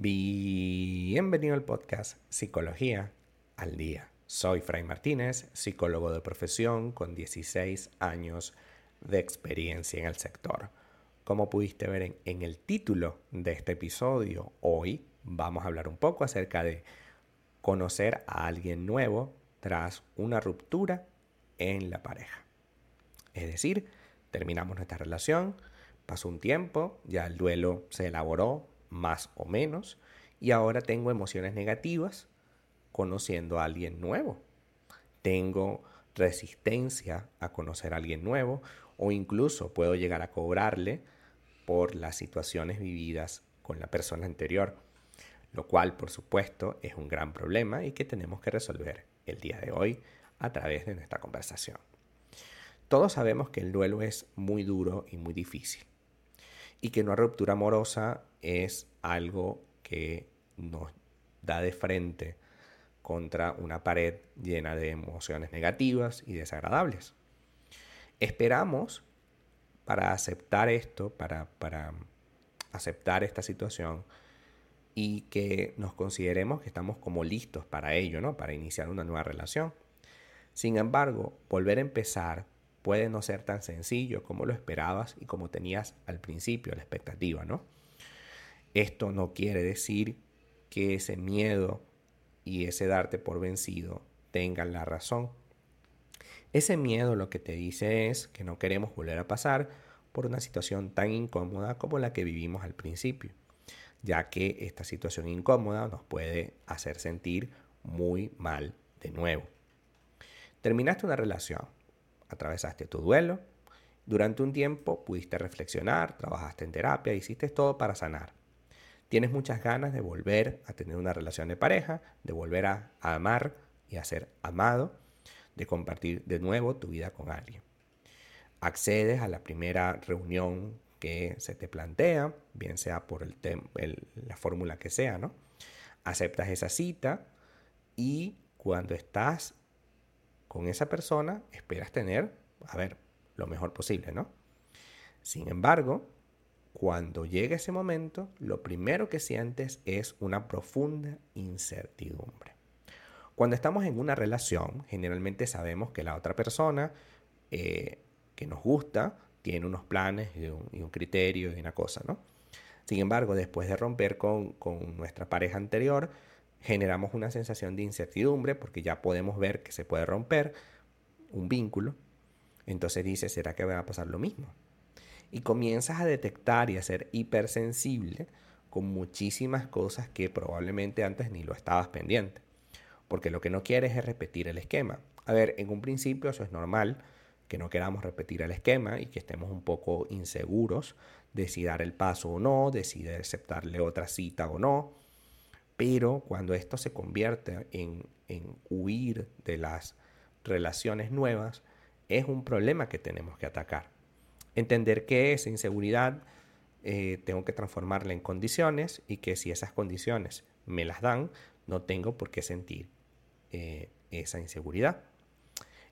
Bienvenido al podcast Psicología al Día. Soy Fray Martínez, psicólogo de profesión con 16 años de experiencia en el sector. Como pudiste ver en, en, el título de este episodio, hoy vamos a hablar un poco acerca de conocer a alguien nuevo tras una ruptura en la pareja. Es decir, terminamos nuestra relación, pasó un tiempo, ya el duelo se elaboró, más o menos, y ahora tengo emociones negativas conociendo a alguien nuevo. Tengo resistencia a conocer a alguien nuevo o incluso puedo llegar a cobrarle por las situaciones vividas con la persona anterior, lo cual por supuesto es un gran problema y que tenemos que resolver el día de hoy a través de nuestra conversación. Todos sabemos que el duelo es muy duro y muy difícil y que una ruptura amorosa es algo que nos da de frente contra una pared llena de emociones negativas y desagradables. Esperamos para aceptar esto, para, para aceptar esta situación y que nos consideremos que estamos como listos para ello, ¿no? Para iniciar una nueva relación. Sin embargo, volver a empezar puede no ser tan sencillo como lo esperabas y como tenías al principio la expectativa, ¿no? Esto no quiere decir que ese miedo y ese darte por vencido tengan la razón. Ese miedo lo que te dice es que no queremos volver a pasar por una situación tan incómoda como la que vivimos al principio, ya que esta situación incómoda nos puede hacer sentir muy mal de nuevo. Terminaste una relación, atravesaste tu duelo, durante un tiempo pudiste reflexionar, trabajaste en terapia, hiciste todo para sanar. Tienes muchas ganas de volver a tener una relación de pareja, de volver a, amar y a ser amado, de compartir de nuevo tu vida con alguien. Accedes a la primera reunión que se te plantea, bien sea por el la fórmula que sea, ¿no? Aceptas esa cita y cuando estás con esa persona esperas tener, a ver, lo mejor posible, ¿no? Sin embargo, cuando llega ese momento, lo primero que sientes es una profunda incertidumbre. Cuando estamos en una relación, generalmente sabemos que la otra persona eh, que nos gusta tiene unos planes y un, criterio y una cosa, ¿no? Sin embargo, después de romper con, con nuestra pareja anterior, generamos una sensación de incertidumbre porque ya podemos ver que se puede romper un vínculo. Entonces dices, ¿será que va a pasar lo mismo? Y comienzas a detectar y a ser hipersensible con muchísimas cosas que probablemente antes ni lo estabas pendiente. Porque lo que no quieres es repetir el esquema. A ver, en un principio eso es normal, que no queramos repetir el esquema y que estemos un poco inseguros de si dar el paso o no, de si aceptarle otra cita o no. Pero cuando esto se convierte en, huir de las relaciones nuevas, es un problema que tenemos que atacar. Entender que esa inseguridad eh, tengo que transformarla en condiciones y que si esas condiciones me las dan, no tengo por qué sentir eh, esa inseguridad.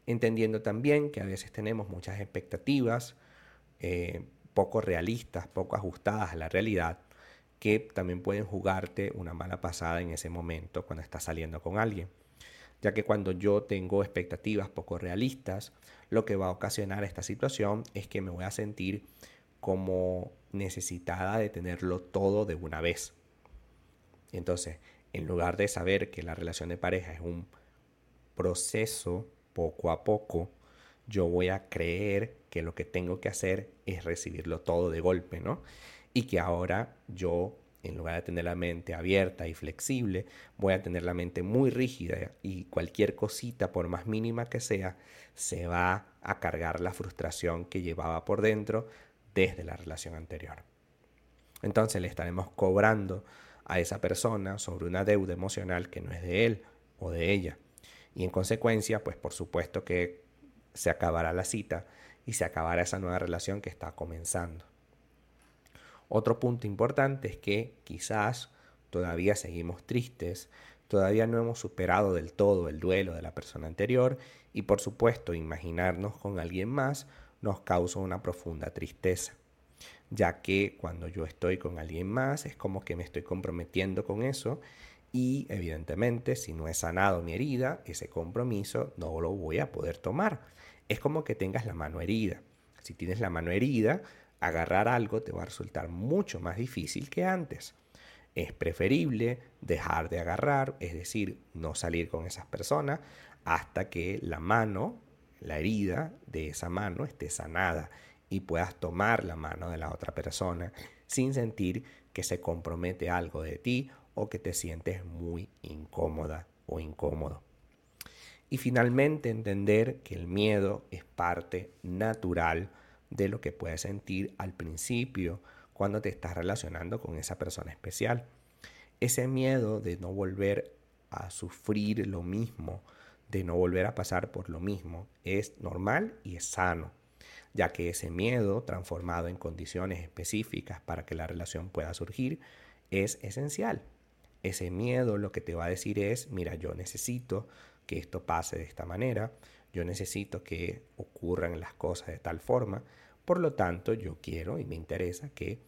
Entendiendo también que a veces tenemos muchas expectativas eh, poco realistas, poco ajustadas a la realidad que también pueden jugarte una mala pasada en ese momento cuando estás saliendo con alguien. Ya que cuando yo tengo expectativas poco realistas, lo que va a ocasionar esta situación es que me voy a sentir como necesitada de tenerlo todo de una vez. Entonces, en lugar de saber que la relación de pareja es un proceso poco a poco, yo voy a creer que lo que tengo que hacer es recibirlo todo de golpe, ¿no? Y que ahora yo, en lugar de tener la mente abierta y flexible, voy a tener la mente muy rígida y cualquier cosita, por más mínima que sea, se va a cargar la frustración que llevaba por dentro desde la relación anterior. Entonces le estaremos cobrando a esa persona sobre una deuda emocional que no es de él o de ella. Y en consecuencia, pues por supuesto que se acabará la cita y se acabará esa nueva relación que está comenzando. Otro punto importante es que quizás todavía seguimos tristes, todavía no hemos superado del todo el duelo de la persona anterior y por supuesto imaginarnos con alguien más nos causa una profunda tristeza. ya que cuando yo estoy con alguien más es como que me estoy comprometiendo con eso y evidentemente si no he sanado mi herida, ese compromiso no lo voy a poder tomar. Es como que tengas la mano herida. Si tienes la mano herida, agarrar algo te va a resultar mucho más difícil que antes. Es preferible dejar de agarrar, es decir, no salir con esas personas hasta que la mano, la herida de esa mano esté sanada y puedas tomar la mano de la otra persona sin sentir que se compromete algo de ti o que te sientes muy incómoda o incómodo. Y finalmente entender que el miedo es parte natural de lo que puedes sentir al principio cuando te estás relacionando con esa persona especial. Ese miedo de no volver a sufrir lo mismo, de no volver a pasar por lo mismo, es normal y es sano, ya que ese miedo transformado en condiciones específicas para que la relación pueda surgir es esencial. Ese miedo lo que te va a decir es, mira, yo necesito que esto pase de esta manera, yo necesito que ocurran las cosas de tal forma, por lo tanto yo quiero y me interesa que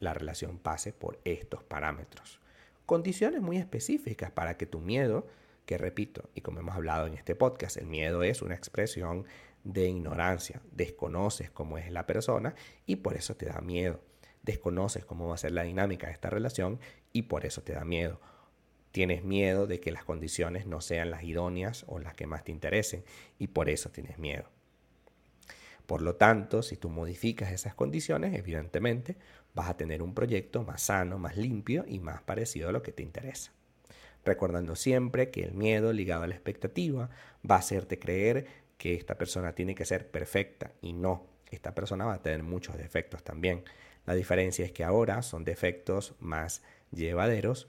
la relación pase por estos parámetros. Condiciones muy específicas para que tu miedo, que repito, y como hemos hablado en este podcast, el miedo es una expresión de ignorancia, desconoces cómo es la persona y por eso te da miedo, desconoces cómo va a ser la dinámica de esta relación y por eso te da miedo tienes miedo de que las condiciones no sean las idóneas o las que más te interesen y por eso tienes miedo. Por lo tanto, si tú modificas esas condiciones, evidentemente vas a tener un proyecto más sano, más limpio y más parecido a lo que te interesa. Recordando siempre que el miedo ligado a la expectativa va a hacerte creer que esta persona tiene que ser perfecta y no, esta persona va a tener muchos defectos también. La diferencia es que ahora son defectos más llevaderos